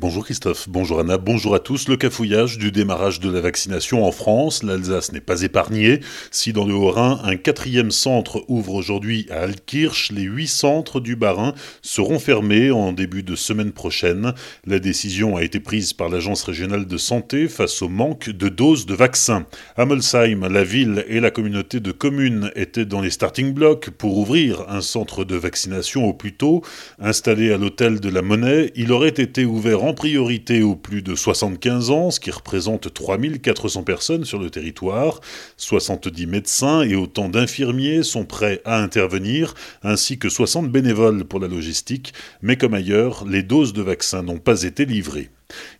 Bonjour Christophe, bonjour Anna, bonjour à tous. Le cafouillage du démarrage de la vaccination en France, l'Alsace n'est pas épargnée. Si dans le Haut-Rhin, un quatrième centre ouvre aujourd'hui à Altkirch, les huit centres du Bas-Rhin seront fermés en début de semaine prochaine. La décision a été prise par l'Agence régionale de santé face au manque de doses de vaccins. À Molsheim, la ville et la communauté de communes étaient dans les starting blocks pour ouvrir un centre de vaccination au plus tôt. Installé à l'hôtel de la Monnaie, il aurait été ouvert en priorité aux plus de 75 ans, ce qui représente 3400 personnes sur le territoire. 70 médecins et autant d'infirmiers sont prêts à intervenir, ainsi que 60 bénévoles pour la logistique, mais comme ailleurs, les doses de vaccins n'ont pas été livrées.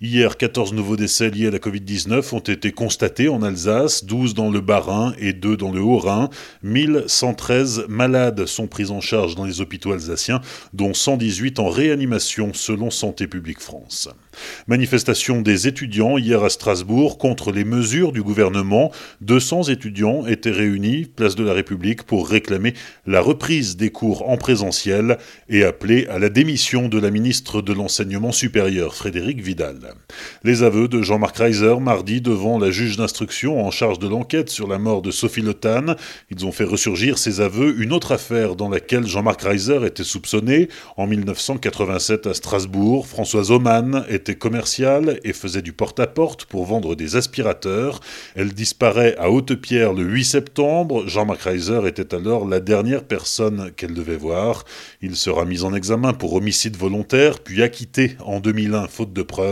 Hier, 14 nouveaux décès liés à la Covid-19 ont été constatés en Alsace, 12 dans le Bas-Rhin et 2 dans le Haut-Rhin. 1113 malades sont pris en charge dans les hôpitaux alsaciens, dont 118 en réanimation selon Santé publique France. Manifestation des étudiants hier à Strasbourg contre les mesures du gouvernement. 200 étudiants étaient réunis, place de la République, pour réclamer la reprise des cours en présentiel et appeler à la démission de la ministre de l'Enseignement supérieur, Frédéric Vidal. Les aveux de Jean-Marc Reiser mardi devant la juge d'instruction en charge de l'enquête sur la mort de Sophie Le Ils ont fait ressurgir ces aveux une autre affaire dans laquelle Jean-Marc Reiser était soupçonné. En 1987 à Strasbourg, Françoise Oman était commerciale et faisait du porte-à-porte pour vendre des aspirateurs. Elle disparaît à Haute-Pierre le 8 septembre. Jean-Marc Reiser était alors la dernière personne qu'elle devait voir. Il sera mis en examen pour homicide volontaire, puis acquitté en 2001 faute de preuves.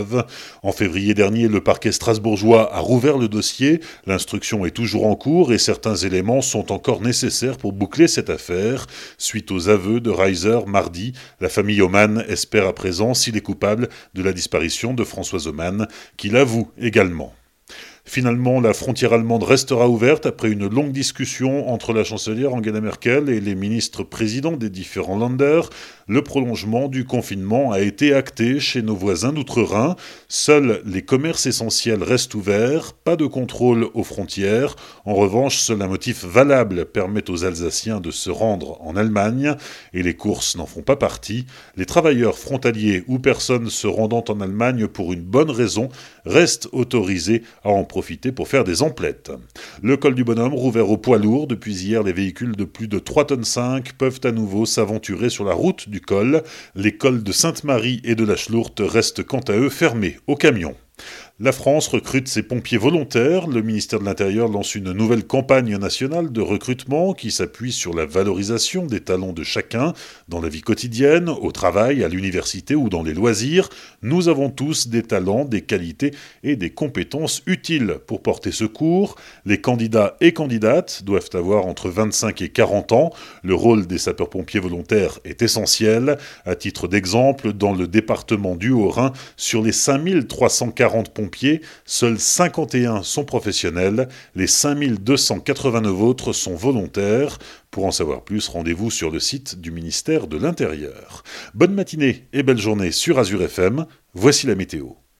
En février dernier, le parquet strasbourgeois a rouvert le dossier. L'instruction est toujours en cours et certains éléments sont encore nécessaires pour boucler cette affaire. Suite aux aveux de Reiser mardi, la famille Oman espère à présent s'il est coupable de la disparition de Françoise Oman, qu'il avoue également. Finalement, la frontière allemande restera ouverte après une longue discussion entre la chancelière Angela Merkel et les ministres présidents des différents Länder. Le prolongement du confinement a été acté chez nos voisins d'outre-Rhin. Seuls les commerces essentiels restent ouverts, pas de contrôle aux frontières. En revanche, seul un motif valable permet aux Alsaciens de se rendre en Allemagne, et les courses n'en font pas partie. Les travailleurs frontaliers ou personnes se rendant en Allemagne pour une bonne raison restent autorisés à en profiter pour faire des emplettes. Le col du bonhomme, rouvert au poids lourd, depuis hier, les véhicules de plus de 3 tonnes 5 peuvent à nouveau s'aventurer sur la route du col. Les cols de Sainte-Marie et de la Schlourte restent quant à eux fermés aux camions. La France recrute ses pompiers volontaires. Le ministère de l'Intérieur lance une nouvelle campagne nationale de recrutement qui s'appuie sur la valorisation des talents de chacun dans la vie quotidienne, au travail, à l'université ou dans les loisirs. Nous avons tous des talents, des qualités et des compétences utiles pour porter secours. Les candidats et candidates doivent avoir entre 25 et 40 ans. Le rôle des sapeurs-pompiers volontaires est essentiel. À titre d'exemple, dans le département du Haut-Rhin, sur les 5340 pompiers seuls 51 sont professionnels, les 5289 autres sont volontaires. Pour en savoir plus, rendez-vous sur le site du ministère de l'Intérieur. Bonne matinée et belle journée sur Azure FM, voici la météo.